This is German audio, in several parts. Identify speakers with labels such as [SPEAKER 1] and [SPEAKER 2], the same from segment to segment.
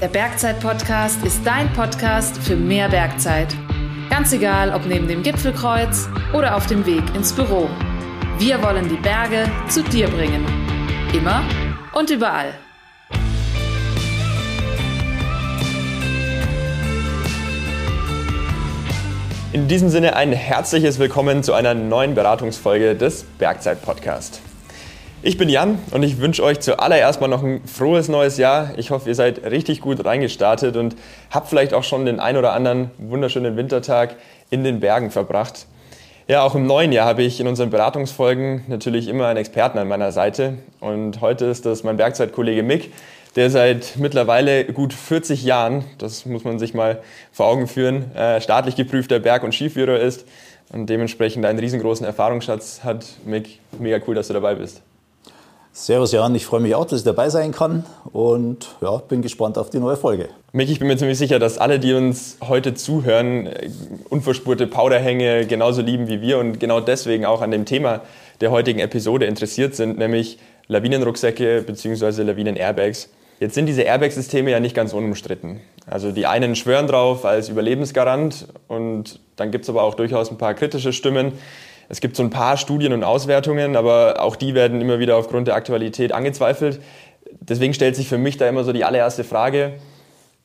[SPEAKER 1] Der Bergzeit-Podcast ist dein Podcast für mehr Bergzeit. Ganz egal, ob neben dem Gipfelkreuz oder auf dem Weg ins Büro. Wir wollen die Berge zu dir bringen. Immer und überall.
[SPEAKER 2] In diesem Sinne ein herzliches Willkommen zu einer neuen Beratungsfolge des Bergzeit Podcast. Ich bin Jan und ich wünsche euch zuallererst mal noch ein frohes neues Jahr. Ich hoffe, ihr seid richtig gut reingestartet und habt vielleicht auch schon den ein oder anderen wunderschönen Wintertag in den Bergen verbracht. Ja, auch im neuen Jahr habe ich in unseren Beratungsfolgen natürlich immer einen Experten an meiner Seite. Und heute ist das mein Bergzeitkollege Mick, der seit mittlerweile gut 40 Jahren, das muss man sich mal vor Augen führen, äh, staatlich geprüfter Berg- und Skiführer ist und dementsprechend einen riesengroßen Erfahrungsschatz hat. Mick, mega cool, dass du dabei bist.
[SPEAKER 3] Servus Jan, ich freue mich auch, dass ich dabei sein kann und ja, bin gespannt auf die neue Folge.
[SPEAKER 2] Mick, ich bin mir ziemlich sicher, dass alle, die uns heute zuhören, äh, unverspurte Powderhänge genauso lieben wie wir und genau deswegen auch an dem Thema der heutigen Episode interessiert sind, nämlich Lawinenrucksäcke bzw. Lawinen-Airbags. Jetzt sind diese Airbag-Systeme ja nicht ganz unumstritten. Also die einen schwören drauf als Überlebensgarant und dann gibt es aber auch durchaus ein paar kritische Stimmen. Es gibt so ein paar Studien und Auswertungen, aber auch die werden immer wieder aufgrund der Aktualität angezweifelt. Deswegen stellt sich für mich da immer so die allererste Frage,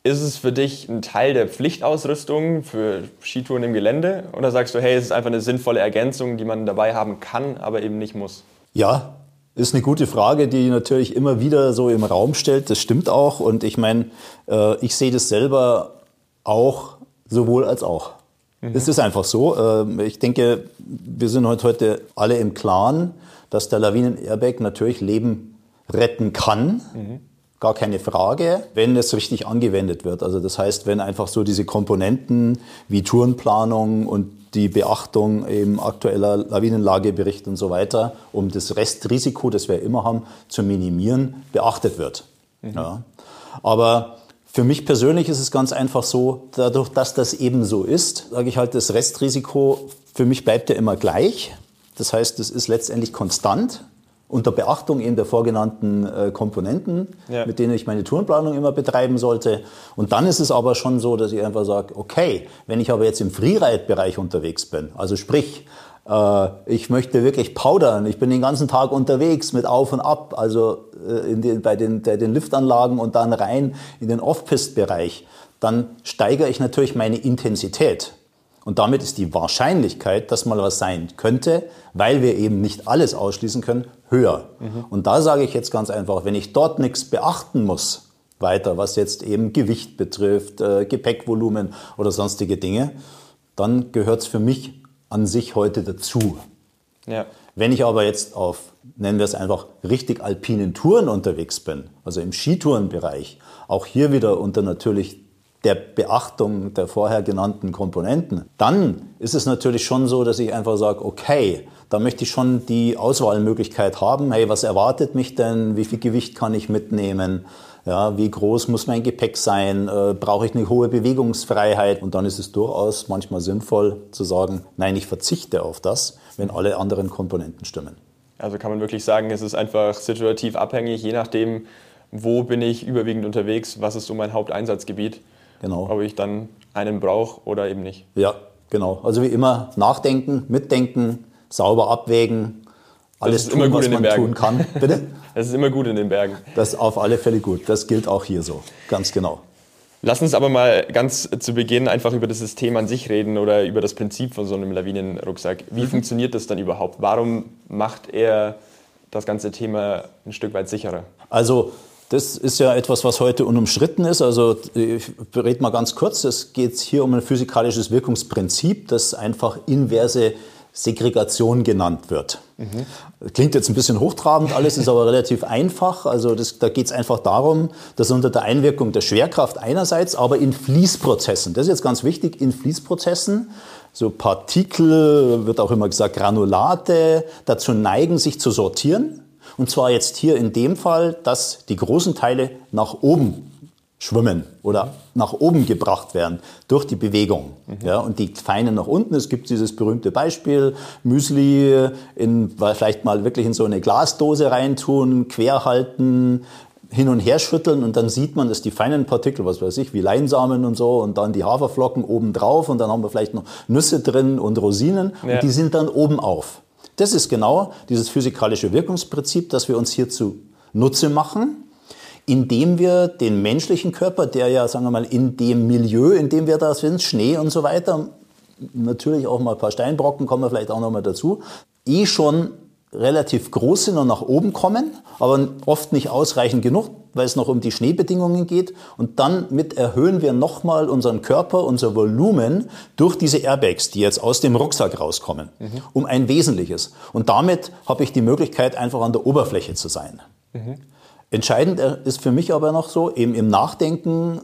[SPEAKER 2] ist es für dich ein Teil der Pflichtausrüstung für Skitouren im Gelände oder sagst du, hey, es ist einfach eine sinnvolle Ergänzung, die man dabei haben kann, aber eben nicht muss?
[SPEAKER 3] Ja, ist eine gute Frage, die natürlich immer wieder so im Raum stellt. Das stimmt auch. Und ich meine, äh, ich sehe das selber auch sowohl als auch. Mhm. Es ist einfach so. Ähm, ich denke, wir sind heute alle im Klaren, dass der Lawinen-Airbag natürlich Leben retten kann. Mhm. Gar keine Frage, wenn es richtig angewendet wird. Also das heißt, wenn einfach so diese Komponenten wie Tourenplanung und die Beachtung eben aktueller Lawinenlagebericht und so weiter, um das Restrisiko, das wir immer haben, zu minimieren, beachtet wird. Mhm. Ja. Aber für mich persönlich ist es ganz einfach so, dadurch, dass das eben so ist, sage ich halt, das Restrisiko für mich bleibt ja immer gleich. Das heißt, es ist letztendlich konstant unter Beachtung eben der vorgenannten äh, Komponenten, ja. mit denen ich meine Tourenplanung immer betreiben sollte. Und dann ist es aber schon so, dass ich einfach sage, okay, wenn ich aber jetzt im Freeride-Bereich unterwegs bin, also sprich, äh, ich möchte wirklich powdern. Ich bin den ganzen Tag unterwegs mit Auf und Ab, also in den, bei, den, bei den Liftanlagen und dann rein in den Off-Pist-Bereich. Dann steigere ich natürlich meine Intensität. Und damit ist die Wahrscheinlichkeit, dass mal was sein könnte, weil wir eben nicht alles ausschließen können, höher. Mhm. Und da sage ich jetzt ganz einfach, wenn ich dort nichts beachten muss, weiter, was jetzt eben Gewicht betrifft, äh, Gepäckvolumen oder sonstige Dinge, dann gehört es für mich an sich heute dazu. Ja. Wenn ich aber jetzt auf, nennen wir es einfach, richtig alpinen Touren unterwegs bin, also im Skitourenbereich, auch hier wieder unter natürlich der Beachtung der vorher genannten Komponenten, dann ist es natürlich schon so, dass ich einfach sage, okay, da möchte ich schon die Auswahlmöglichkeit haben, hey, was erwartet mich denn, wie viel Gewicht kann ich mitnehmen, ja, wie groß muss mein Gepäck sein? Äh, brauche ich eine hohe Bewegungsfreiheit? Und dann ist es durchaus manchmal sinnvoll zu sagen, nein, ich verzichte auf das, wenn alle anderen Komponenten stimmen.
[SPEAKER 2] Also kann man wirklich sagen, es ist einfach situativ abhängig, je nachdem, wo bin ich überwiegend unterwegs, was ist so mein Haupteinsatzgebiet, genau. ob ich dann einen brauche oder eben nicht.
[SPEAKER 3] Ja, genau. Also wie immer nachdenken, mitdenken, sauber abwägen, alles tun, was man tun kann.
[SPEAKER 2] Bitte? Das ist immer gut in den Bergen.
[SPEAKER 3] Das ist auf alle Fälle gut. Das gilt auch hier so. Ganz genau.
[SPEAKER 2] Lass uns aber mal ganz zu Beginn einfach über das System an sich reden oder über das Prinzip von so einem Lawinenrucksack. Wie mhm. funktioniert das dann überhaupt? Warum macht er das ganze Thema ein Stück weit sicherer?
[SPEAKER 3] Also das ist ja etwas, was heute unumstritten ist. Also ich rede mal ganz kurz. Es geht hier um ein physikalisches Wirkungsprinzip, das einfach inverse Segregation genannt wird. Mhm. Klingt jetzt ein bisschen hochtrabend, alles ist aber relativ einfach. Also das, da geht es einfach darum, dass unter der Einwirkung der Schwerkraft einerseits, aber in Fließprozessen, das ist jetzt ganz wichtig, in Fließprozessen, so Partikel, wird auch immer gesagt Granulate, dazu neigen, sich zu sortieren. Und zwar jetzt hier in dem Fall, dass die großen Teile nach oben schwimmen oder nach oben gebracht werden durch die Bewegung. Mhm. Ja, und die feinen nach unten. Es gibt dieses berühmte Beispiel, Müsli in, vielleicht mal wirklich in so eine Glasdose reintun, quer halten, hin und her schütteln und dann sieht man, dass die feinen Partikel, was weiß ich, wie Leinsamen und so und dann die Haferflocken oben drauf und dann haben wir vielleicht noch Nüsse drin und Rosinen
[SPEAKER 2] Ja.
[SPEAKER 3] und die sind dann oben auf. Das ist genau dieses physikalische Wirkungsprinzip, das wir uns hierzu Nutze machen, indem wir den menschlichen Körper, der ja, sagen wir mal, in dem Milieu, in dem wir da sind, Schnee und so weiter, natürlich auch mal ein paar Steinbrocken, kommen wir vielleicht auch noch mal dazu, eh schon relativ groß sind und nach oben kommen, aber oft nicht ausreichend genug, weil es noch um die Schneebedingungen geht. Und dann mit erhöhen wir nochmal unseren Körper, unser Volumen durch diese Airbags, die jetzt aus dem Rucksack rauskommen, um ein Wesentliches. Und damit habe ich die Möglichkeit, einfach an der Oberfläche zu sein. Entscheidend ist für mich aber noch so, eben im Nachdenken,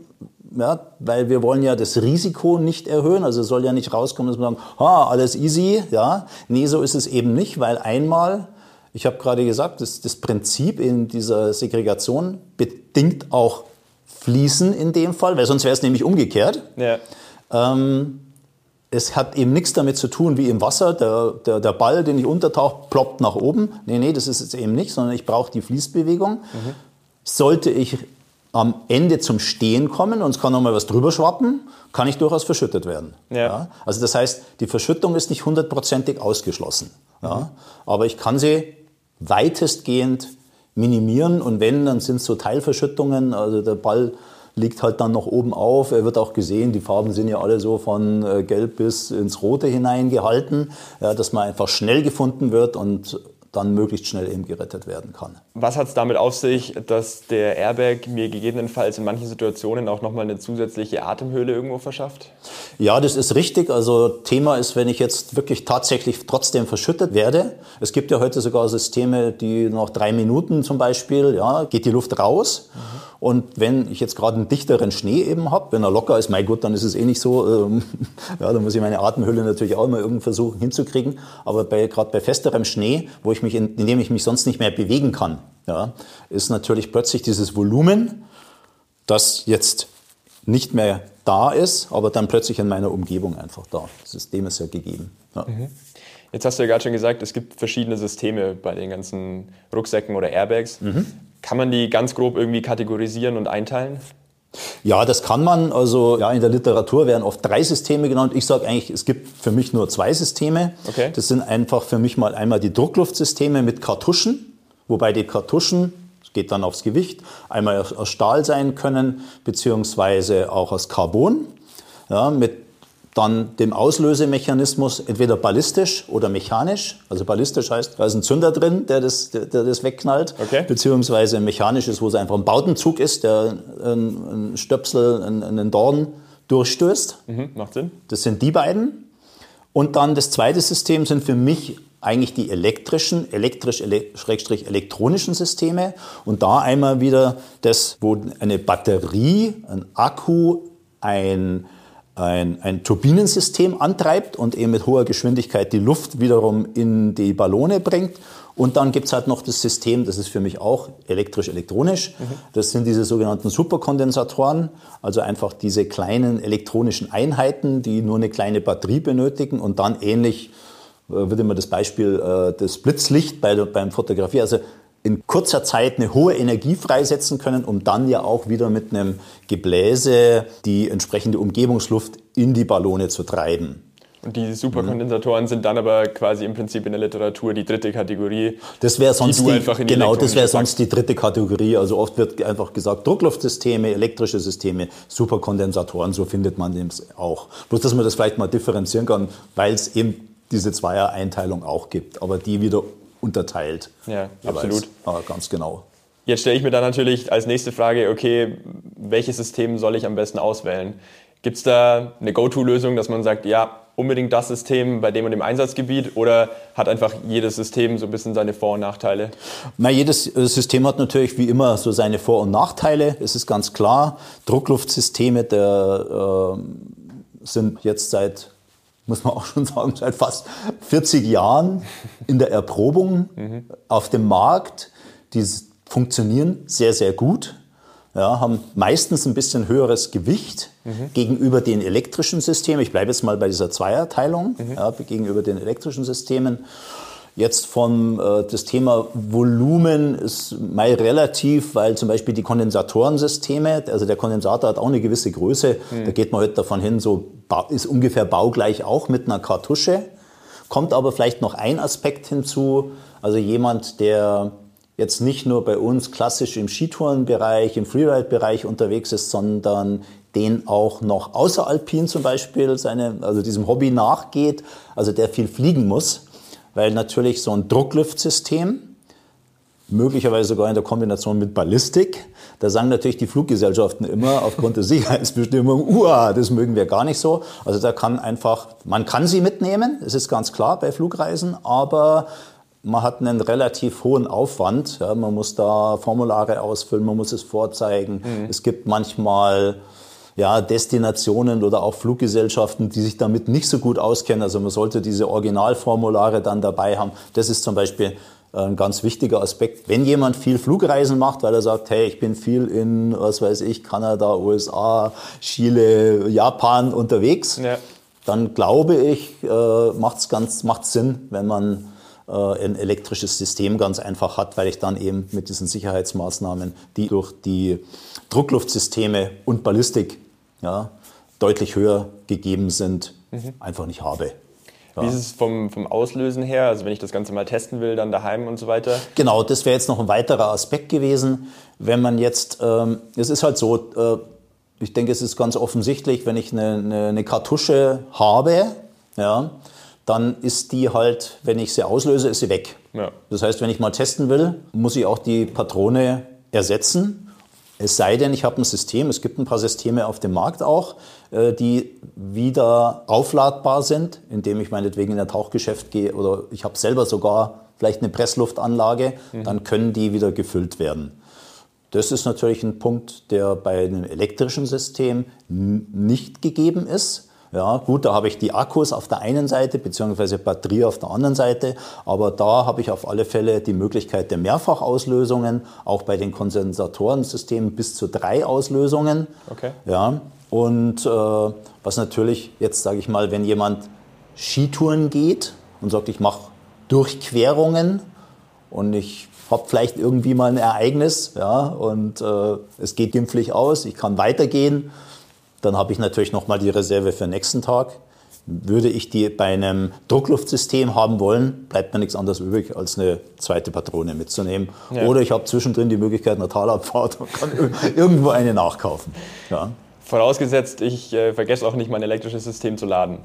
[SPEAKER 3] ja, weil wir wollen ja das Risiko nicht erhöhen, also es soll ja nicht rauskommen, dass wir sagen, ha, alles easy, ja. Nee, so ist es eben nicht, weil einmal, ich habe gerade gesagt, das, das Prinzip in dieser Segregation bedingt auch Fließen in dem Fall, weil sonst wäre es nämlich umgekehrt.
[SPEAKER 2] Ja.
[SPEAKER 3] Ähm, es hat eben nichts damit zu tun wie im Wasser. Der, der, der Ball, den ich untertauche, ploppt nach oben. Nee, nee, das ist es eben nicht, sondern ich brauche die Fließbewegung. Sollte ich am Ende zum Stehen kommen und es kann noch mal was drüber schwappen, kann ich durchaus verschüttet werden.
[SPEAKER 2] Ja.
[SPEAKER 3] Also das heißt, die Verschüttung ist nicht hundertprozentig ausgeschlossen. Ja? Aber ich kann sie weitestgehend minimieren und wenn, dann sind es so Teilverschüttungen. Also der Ball liegt halt dann noch oben auf. Er wird auch gesehen, die Farben sind ja alle so von äh, gelb bis ins Rote hineingehalten, ja, dass man einfach schnell gefunden wird und dann möglichst schnell eben gerettet werden kann.
[SPEAKER 2] Was hat es damit auf sich, dass der Airbag mir gegebenenfalls in manchen Situationen auch nochmal eine zusätzliche Atemhöhle irgendwo verschafft?
[SPEAKER 3] Ja, das ist richtig. Also Thema ist, wenn ich jetzt wirklich tatsächlich trotzdem verschüttet werde. Es gibt ja heute sogar Systeme, die nach drei Minuten zum Beispiel, ja, geht die Luft raus. Und wenn ich jetzt gerade einen dichteren Schnee eben habe, wenn er locker ist, mein Gott, dann ist es eh nicht so. Ähm, ja, dann muss ich meine Atemhülle natürlich auch mal irgendwie versuchen hinzukriegen. Aber gerade bei festerem Schnee, wo ich mich in, in dem ich mich sonst nicht mehr bewegen kann, ja, ist natürlich plötzlich dieses Volumen, das jetzt nicht mehr da ist, aber dann plötzlich in meiner Umgebung einfach da. Das System ist ja gegeben. Ja.
[SPEAKER 2] Jetzt hast du ja gerade schon gesagt, es gibt verschiedene Systeme bei den ganzen Rucksäcken oder Airbags. Kann man die ganz grob irgendwie kategorisieren und einteilen?
[SPEAKER 3] Ja, das kann man. Also ja, in der Literatur werden oft drei Systeme genannt. Ich sage eigentlich, es gibt für mich nur zwei Systeme.
[SPEAKER 2] Okay.
[SPEAKER 3] Das sind einfach für mich mal einmal die Druckluftsysteme mit Kartuschen, wobei die Kartuschen, es geht dann aufs Gewicht, einmal aus- Stahl sein können, beziehungsweise auch aus Carbon. Ja, mit dann dem Auslösemechanismus entweder ballistisch oder mechanisch. Also ballistisch heißt, da ist ein Zünder drin, der das, der, der das wegknallt.
[SPEAKER 2] Okay.
[SPEAKER 3] Beziehungsweise mechanisch ist, wo es einfach ein Bautenzug ist, der einen, einen Stöpsel, einen, einen Dorn durchstößt.
[SPEAKER 2] Mhm, macht Sinn.
[SPEAKER 3] Das sind die beiden. Und dann das zweite System sind für mich eigentlich die elektrischen, elektrisch-elektronischen Systeme. Und da einmal wieder das, wo eine Batterie, ein Akku, ein, ein, ein Turbinensystem antreibt und eben mit hoher Geschwindigkeit die Luft wiederum in die Ballone bringt. Und dann gibt's halt noch das System, das ist für mich auch elektrisch-elektronisch. Das sind diese sogenannten Superkondensatoren, also einfach diese kleinen elektronischen Einheiten, die nur eine kleine Batterie benötigen und dann ähnlich äh, würde man das Beispiel äh, das Blitzlicht bei, der- beim Fotografie, also in kurzer Zeit eine hohe Energie freisetzen können, um dann ja auch wieder mit einem Gebläse die entsprechende Umgebungsluft in die Ballone zu treiben.
[SPEAKER 2] Und die Superkondensatoren sind dann aber quasi im Prinzip in der Literatur die dritte Kategorie.
[SPEAKER 3] Das wäre sonst
[SPEAKER 2] du
[SPEAKER 3] die,
[SPEAKER 2] einfach in die
[SPEAKER 3] genau, das wäre sonst die dritte Kategorie. Also oft wird einfach gesagt Druckluftsysteme, elektrische Systeme, Superkondensatoren, so findet man es auch. Bloß, dass man das vielleicht mal differenzieren kann, weil es eben diese Zweier-Einteilung auch gibt, aber die wieder unterteilt.
[SPEAKER 2] Ja, absolut.
[SPEAKER 3] Ja, ganz genau.
[SPEAKER 2] Jetzt stelle ich mir dann natürlich als nächste Frage, okay, welches System soll ich am besten auswählen? Gibt es da eine Go-To-Lösung, dass man sagt, ja, unbedingt das System bei dem und dem Einsatzgebiet oder hat einfach jedes System so ein bisschen seine Vor- und Nachteile?
[SPEAKER 3] Na, jedes äh, System hat natürlich wie immer so seine Vor- und Nachteile. Es ist ganz klar, Druckluftsysteme der, äh, sind jetzt seit, muss man auch schon sagen, seit fast 40 Jahren in der Erprobung auf dem Markt. Die funktionieren sehr, sehr gut. Ja, haben meistens ein bisschen höheres Gewicht gegenüber den elektrischen Systemen. Ich bleibe jetzt mal bei dieser Zweierteilung ja, gegenüber den elektrischen Systemen. Jetzt vom äh, das Thema Volumen ist mal relativ, weil zum Beispiel die Kondensatorensysteme, also der Kondensator hat auch eine gewisse Größe, mhm. da geht man heute davon hin, so ist ungefähr baugleich auch mit einer Kartusche. Kommt aber vielleicht noch ein Aspekt hinzu, also jemand, der jetzt nicht nur bei uns klassisch im Skitourenbereich, im Freeride-Bereich unterwegs ist, sondern den auch noch außeralpin zum Beispiel seine, also diesem Hobby nachgeht, also der viel fliegen muss, weil natürlich so ein Druckluftsystem, möglicherweise sogar in der Kombination mit Ballistik, da sagen natürlich die Fluggesellschaften immer aufgrund der Sicherheitsbestimmungen, uah, das mögen wir gar nicht so. Also da kann einfach, man kann sie mitnehmen, das ist ganz klar bei Flugreisen, aber man hat einen relativ hohen Aufwand. Ja, man muss da Formulare ausfüllen, man muss es vorzeigen. Mhm. Es gibt manchmal ja, Destinationen oder auch Fluggesellschaften, die sich damit nicht so gut auskennen. Also man sollte diese Originalformulare dann dabei haben. Das ist zum Beispiel ein ganz wichtiger Aspekt. Wenn jemand viel Flugreisen macht, weil er sagt, hey, ich bin viel in, was weiß ich, Kanada, USA, Chile, Japan unterwegs, ja. dann glaube ich, äh, macht es ganz macht's Sinn, wenn man äh, ein elektrisches System ganz einfach hat, weil ich dann eben mit diesen Sicherheitsmaßnahmen, die durch die Druckluftsysteme und Ballistik ja, deutlich höher gegeben sind, mhm. einfach nicht habe.
[SPEAKER 2] Ja. Wie ist es vom, vom Auslösen her? Also wenn ich das Ganze mal testen will, dann daheim und so weiter?
[SPEAKER 3] Genau, das wäre jetzt noch ein weiterer Aspekt gewesen. Wenn man jetzt, ähm, es ist halt so, äh, ich denke, es ist ganz offensichtlich, wenn ich eine, eine, eine Kartusche habe, ja, dann ist die halt, wenn ich sie auslöse, ist sie weg. Ja. Das heißt, wenn ich mal testen will, muss ich auch die Patrone ersetzen. Es sei denn, ich habe ein System, es gibt ein paar Systeme auf dem Markt auch, äh, die wieder aufladbar sind, indem ich meinetwegen in ein Tauchgeschäft gehe oder ich habe selber sogar vielleicht eine Pressluftanlage, mhm. dann können die wieder gefüllt werden. Das ist natürlich ein Punkt, der bei einem elektrischen System nicht gegeben ist. Ja, gut, da habe ich die Akkus auf der einen Seite beziehungsweise Batterie auf der anderen Seite, aber da habe ich auf alle Fälle die Möglichkeit der Mehrfachauslösungen, auch bei den Kondensatorensystemen bis zu drei Auslösungen. Okay. Ja, und äh, was natürlich jetzt sage ich mal, wenn jemand Skitouren geht und sagt, ich mache Durchquerungen und ich habe vielleicht irgendwie mal ein Ereignis, ja, und äh, es geht glimpflich aus, ich kann weitergehen dann habe ich natürlich nochmal die Reserve für den nächsten Tag. Würde ich die bei einem Druckluftsystem haben wollen, bleibt mir nichts anderes übrig, als eine zweite Patrone mitzunehmen. Ja. Oder ich habe zwischendrin die Möglichkeit einer Talabfahrt und kann irgendwo eine nachkaufen. Ja.
[SPEAKER 2] Vorausgesetzt, ich äh, vergesse auch nicht mein elektrisches System zu laden.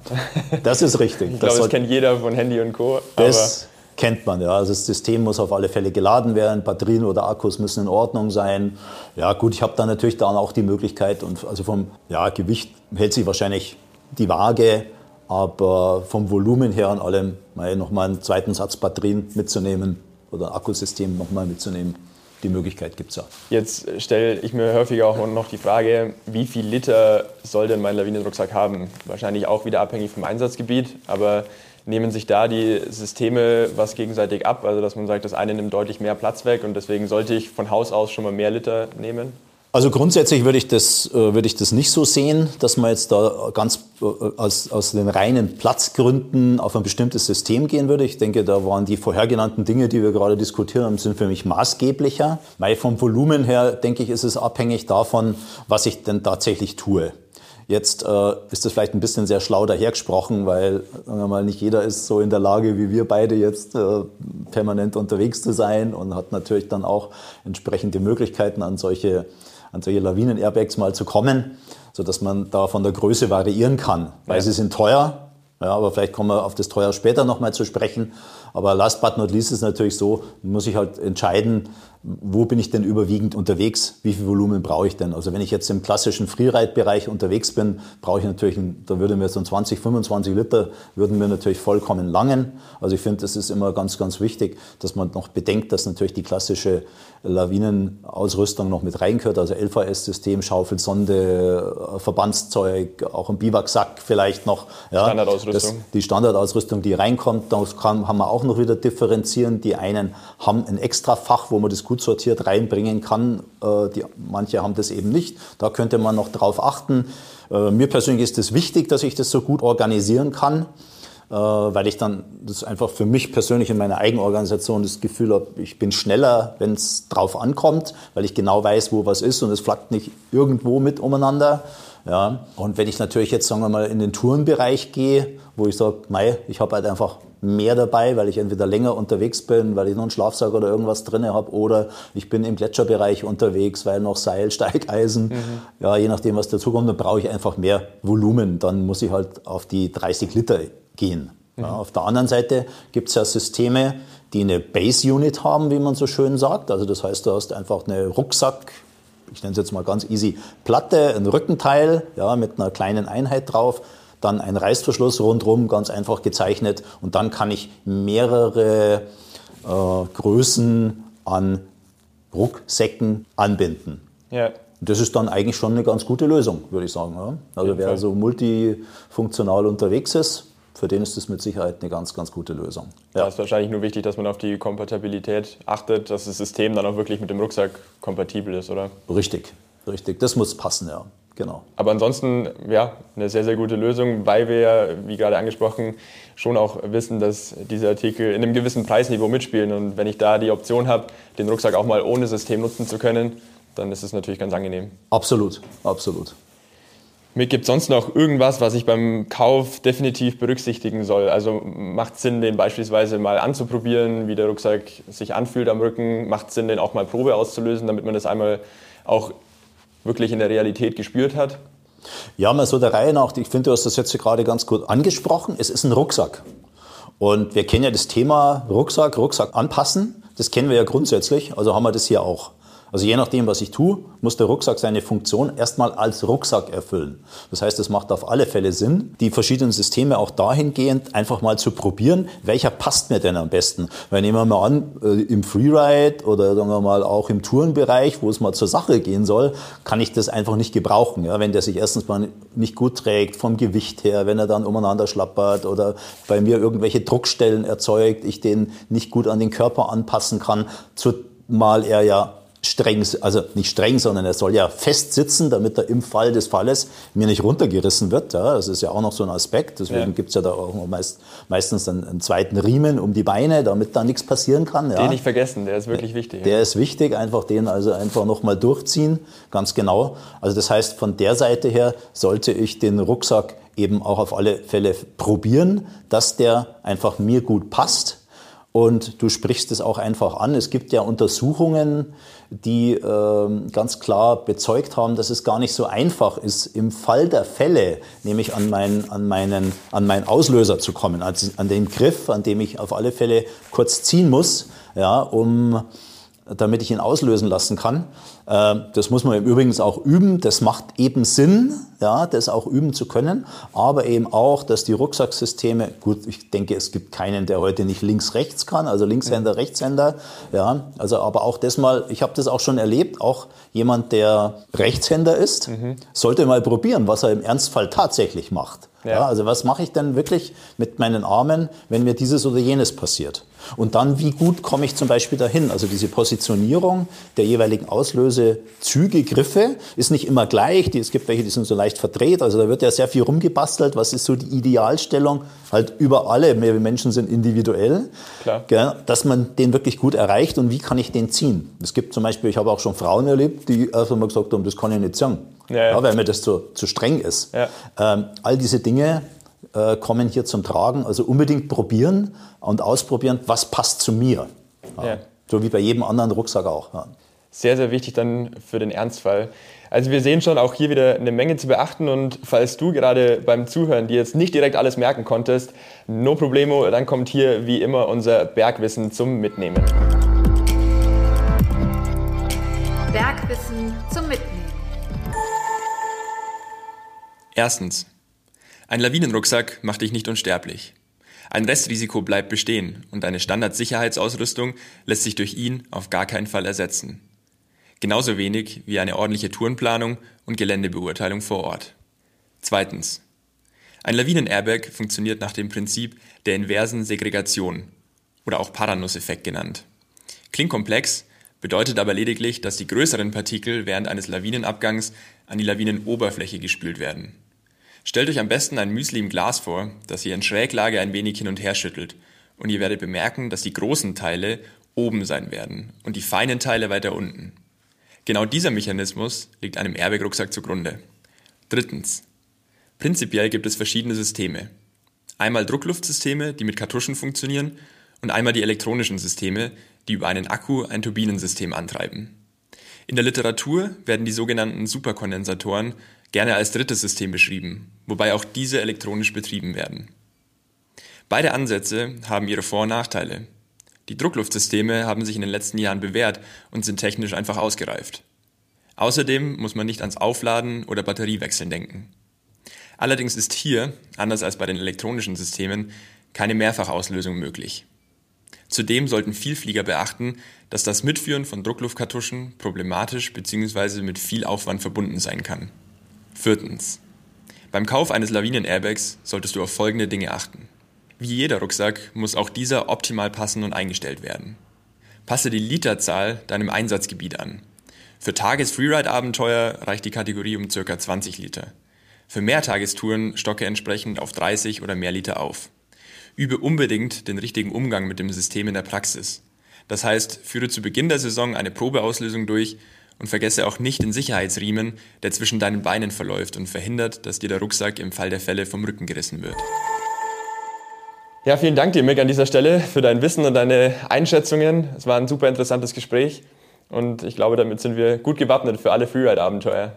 [SPEAKER 3] Das ist richtig.
[SPEAKER 2] ich glaube, das, das kennt jeder von Handy und Co.
[SPEAKER 3] Das kennt man. Ja. Also das System muss auf alle Fälle geladen werden, Batterien oder Akkus müssen in Ordnung sein. Ja gut, ich habe dann natürlich dann auch die Möglichkeit und also vom ja, Gewicht hält sich wahrscheinlich die Waage, aber vom Volumen her und allem mal nochmal einen zweiten Satz Batterien mitzunehmen oder ein Akkusystem nochmal mitzunehmen. Die Möglichkeit gibt es ja.
[SPEAKER 2] Jetzt stelle ich mir häufiger auch noch die Frage, wie viel Liter soll denn mein Lawinenrucksack haben? Wahrscheinlich auch wieder abhängig vom Einsatzgebiet, aber nehmen sich da die Systeme was gegenseitig ab. Also dass man sagt, das eine nimmt deutlich mehr Platz weg und deswegen sollte ich von Haus aus schon mal mehr Liter nehmen?
[SPEAKER 3] Also grundsätzlich würde ich das, äh, würde ich das nicht so sehen, dass man jetzt da ganz äh, aus, aus den reinen Platzgründen auf ein bestimmtes System gehen würde. Ich denke, da waren die vorhergenannten Dinge, die wir gerade diskutiert haben, sind für mich maßgeblicher. Weil vom Volumen her, denke ich, ist es abhängig davon, was ich denn tatsächlich tue. Jetzt äh, ist das vielleicht ein bisschen sehr schlau dahergesprochen, weil sagen wir mal, nicht jeder ist so in der Lage wie wir beide jetzt äh, permanent unterwegs zu sein und hat natürlich dann auch entsprechende Möglichkeiten an solche, an solche Lawinen-Airbags mal zu kommen, sodass man da von der Größe variieren kann. Weil ja. sie sind teuer, ja, aber vielleicht kommen wir auf das teuer später nochmal zu sprechen. Aber last but not least ist es natürlich so, muss ich halt entscheiden, wo bin ich denn überwiegend unterwegs, wie viel Volumen brauche ich denn. Also wenn ich jetzt im klassischen Freeride-Bereich unterwegs bin, brauche ich natürlich, da würde mir so ein 20, 25 Liter, würden mir natürlich vollkommen langen. Also ich finde, das ist immer ganz, ganz wichtig, dass man noch bedenkt, dass natürlich die klassische Lawinenausrüstung noch mit reingehört, also LVS-System, Schaufelsonde, Verbandszeug, auch ein Biwaksack vielleicht noch.
[SPEAKER 2] Ja, Standardausrüstung. Das,
[SPEAKER 3] die Standardausrüstung, die reinkommt, da haben wir auch noch wieder differenzieren. Die einen haben ein extra Fach, wo man das gut sortiert reinbringen kann. Äh, die, manche haben das eben nicht. Da könnte man noch drauf achten. Äh, mir persönlich ist es wichtig, dass ich das so gut organisieren kann. äh, weil ich dann das einfach für mich persönlich in meiner Eigenorganisation das Gefühl habe, ich bin schneller, wenn es drauf ankommt, weil ich genau weiß, wo was ist und es flackt nicht irgendwo mit umeinander. Ja, und wenn ich natürlich jetzt, sagen wir mal, in den Tourenbereich gehe, wo ich sage, mei, ich habe halt einfach mehr dabei, weil ich entweder länger unterwegs bin, weil ich noch einen Schlafsack oder irgendwas drin habe, oder ich bin im Gletscherbereich unterwegs, weil noch Seil, Steigeisen, mhm. ja, je nachdem, was dazukommt, dann brauche ich einfach mehr Volumen. Dann muss ich halt auf die 30 Liter gehen. Ja, mhm. auf der anderen Seite gibt es ja Systeme, die eine Base Unit haben, wie man so schön sagt. Also das heißt, du hast einfach eine Rucksack, ich nenne es jetzt mal ganz easy, Platte, ein Rückenteil ja, mit einer kleinen Einheit drauf, dann ein Reißverschluss rundherum, ganz einfach gezeichnet und dann kann ich mehrere äh, Größen an Rucksäcken anbinden. Ja. Das ist dann eigentlich schon eine ganz gute Lösung, würde ich sagen. Ja? Also wer so multifunktional unterwegs ist, für den ist das mit Sicherheit eine ganz, ganz gute Lösung.
[SPEAKER 2] Ja. Da ist wahrscheinlich nur wichtig, dass man auf die Kompatibilität achtet, dass das System dann auch wirklich mit dem Rucksack kompatibel ist, oder?
[SPEAKER 3] Richtig, richtig. Das muss passen, ja. Genau.
[SPEAKER 2] Aber ansonsten, ja, eine sehr, sehr gute Lösung, weil wir ja, wie gerade angesprochen, schon auch wissen, dass diese Artikel in einem gewissen Preisniveau mitspielen. Und wenn ich da die Option habe, den Rucksack auch mal ohne System nutzen zu können, dann ist es natürlich ganz angenehm.
[SPEAKER 3] Absolut, absolut.
[SPEAKER 2] Mir gibt es sonst noch irgendwas, was ich beim Kauf definitiv berücksichtigen soll? Also macht es Sinn, den beispielsweise mal anzuprobieren, wie der Rucksack sich anfühlt am Rücken? Macht es Sinn, den auch mal Probe auszulösen, damit man das einmal auch wirklich in der Realität gespürt hat?
[SPEAKER 3] Ja, mal so der Reihe nach. Ich finde, du hast das jetzt gerade ganz gut angesprochen. Es ist ein Rucksack. Und wir kennen ja das Thema Rucksack, Rucksack anpassen. Das kennen wir ja grundsätzlich. Also haben wir das hier auch. Also je nachdem, was ich tue, muss der Rucksack seine Funktion erstmal als Rucksack erfüllen. Das heißt, es macht auf alle Fälle Sinn, die verschiedenen Systeme auch dahingehend einfach mal zu probieren, welcher passt mir denn am besten. Weil nehmen wir mal an, äh, im Freeride oder sagen wir mal auch im Tourenbereich, wo es mal zur Sache gehen soll, kann ich das einfach nicht gebrauchen. Ja, wenn der sich erstens mal nicht gut trägt, vom Gewicht her, wenn er dann umeinander schlappert oder bei mir irgendwelche Druckstellen erzeugt, ich den nicht gut an den Körper anpassen kann, zumal er ja streng, also nicht streng, sondern er soll ja fest sitzen, damit er im Fall des Falles mir nicht runtergerissen wird. Ja, das ist ja auch noch so ein Aspekt. Deswegen ja. gibt's ja da auch meist, meistens einen, einen, zweiten Riemen um die Beine, damit da nichts passieren kann. Ja.
[SPEAKER 2] Den nicht vergessen, der ist wirklich wichtig.
[SPEAKER 3] Der ja. ist wichtig, einfach den also einfach nochmal durchziehen, ganz genau. Also das heißt, von der Seite her sollte ich den Rucksack eben auch auf alle Fälle probieren, dass der einfach mir gut passt. Und du sprichst es auch einfach an. Es gibt ja Untersuchungen, die äh, ganz klar bezeugt haben, dass es gar nicht so einfach ist, im Fall der Fälle, nämlich an, mein, an, meinen, an meinen Auslöser zu kommen, also an den Griff, an dem ich auf alle Fälle kurz ziehen muss, ja, um damit ich ihn auslösen lassen kann. Äh, das muss man übrigens auch üben. Das macht eben Sinn, ja, das auch üben zu können. Aber eben auch, dass die Rucksacksysteme, gut, ich denke, es gibt keinen, der heute nicht links-rechts kann, also Linkshänder, Rechtshänder. Ja, also aber auch das mal, ich habe das auch schon erlebt, auch jemand, der Rechtshänder ist, mhm. sollte mal probieren, was er im Ernstfall tatsächlich macht. Ja. ja also was mache ich denn wirklich mit meinen Armen, wenn mir dieses oder jenes passiert? Und dann, wie gut komme ich zum Beispiel dahin? Also diese Positionierung der jeweiligen Auslösezüge, Griffe ist nicht immer gleich. Es gibt welche, die sind so leicht verdreht. Also da wird ja sehr viel rumgebastelt. Was ist so die Idealstellung? Halt über alle. Wir Menschen sind individuell. Klar. Dass man den wirklich gut erreicht und wie kann ich den ziehen? Es gibt zum Beispiel, ich habe auch schon Frauen erlebt, die erst einmal gesagt haben, das kann ich nicht ziehen. Ja, ja. ja weil mir das zu, zu streng ist. Ähm, all diese Dinge äh, kommen hier zum Tragen. Also unbedingt probieren und ausprobieren, was passt zu mir. Ja. Ja. So wie bei jedem anderen Rucksack auch. Ja.
[SPEAKER 2] Sehr, sehr wichtig dann für den Ernstfall. Also wir sehen schon auch hier wieder eine Menge zu beachten und falls du gerade beim Zuhören dir jetzt nicht direkt alles merken konntest, no problemo, dann kommt hier wie immer unser Bergwissen zum Mitnehmen.
[SPEAKER 1] Bergwissen zum Mitnehmen.
[SPEAKER 2] Erstens. Ein Lawinenrucksack macht dich nicht unsterblich. Ein Restrisiko bleibt bestehen und eine Standardsicherheitsausrüstung lässt sich durch ihn auf gar keinen Fall ersetzen. Genauso wenig wie eine ordentliche Tourenplanung und Geländebeurteilung vor Ort. Zweitens. Ein Lawinen-Airbag funktioniert nach dem Prinzip der inversen Segregation oder auch Paranuss-Effekt genannt. Klingt komplex, bedeutet aber lediglich, dass die größeren Partikel während eines Lawinenabgangs an die Lawinenoberfläche gespült werden. Stellt euch am besten ein Müsli im Glas vor, das ihr in Schräglage ein wenig hin und her schüttelt. Und ihr werdet bemerken, dass die großen Teile oben sein werden und die feinen Teile weiter unten. Genau dieser Mechanismus liegt einem Airbag-Rucksack zugrunde. Drittens. Prinzipiell gibt es verschiedene Systeme. Einmal Druckluftsysteme, die mit Kartuschen funktionieren, und einmal die elektronischen Systeme, die über einen Akku ein Turbinensystem antreiben. In der Literatur werden die sogenannten Superkondensatoren gerne als drittes System beschrieben, wobei auch diese elektronisch betrieben werden. Beide Ansätze haben ihre Vor- und Nachteile. Die Druckluftsysteme haben sich in den letzten Jahren bewährt und sind technisch einfach ausgereift. Außerdem muss man nicht ans Aufladen oder Batteriewechseln denken. Allerdings ist hier, anders als bei den elektronischen Systemen, keine Mehrfachauslösung möglich. Zudem sollten Vielflieger beachten, dass das Mitführen von Druckluftkartuschen problematisch bzw. mit viel Aufwand verbunden sein kann. Viertens. Beim Kauf eines Lawinen-Airbags solltest du auf folgende Dinge achten. Wie jeder Rucksack muss auch dieser optimal passen und eingestellt werden. Passe die Literzahl deinem Einsatzgebiet an. Für Tages-Freeride-Abenteuer reicht die Kategorie um ca. 20 Liter. Für Mehrtagestouren stocke entsprechend auf 30 oder mehr Liter auf. Übe unbedingt den richtigen Umgang mit dem System in der Praxis. Das heißt, führe zu Beginn der Saison eine Probeauslösung durch und vergesse auch nicht den Sicherheitsriemen, der zwischen deinen Beinen verläuft und verhindert, dass dir der Rucksack im Fall der Fälle vom Rücken gerissen wird.
[SPEAKER 4] Ja, vielen Dank dir, Mick, an dieser Stelle für dein Wissen und deine Einschätzungen. Es war ein super interessantes Gespräch und ich glaube, damit sind wir gut gewappnet für alle Freeride-Abenteuer.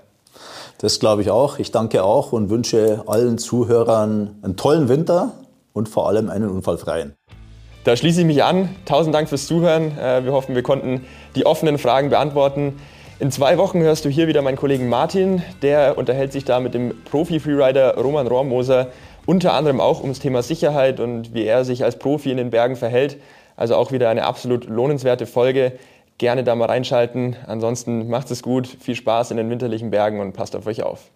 [SPEAKER 3] Das glaube ich auch. Ich danke auch und wünsche allen Zuhörern einen tollen Winter und vor allem einen unfallfreien.
[SPEAKER 4] Da schließe ich mich an. Tausend Dank fürs Zuhören. Äh, wir hoffen, wir konnten die offenen Fragen beantworten. In zwei Wochen hörst du hier wieder meinen Kollegen Martin. Der unterhält sich da mit dem Profi-Freerider Roman Rohrmoser unter anderem auch ums Thema Sicherheit und wie er sich als Profi in den Bergen verhält. Also auch wieder eine absolut lohnenswerte Folge. Gerne da mal reinschalten. Ansonsten macht es gut, viel Spaß in den winterlichen Bergen und passt auf euch auf.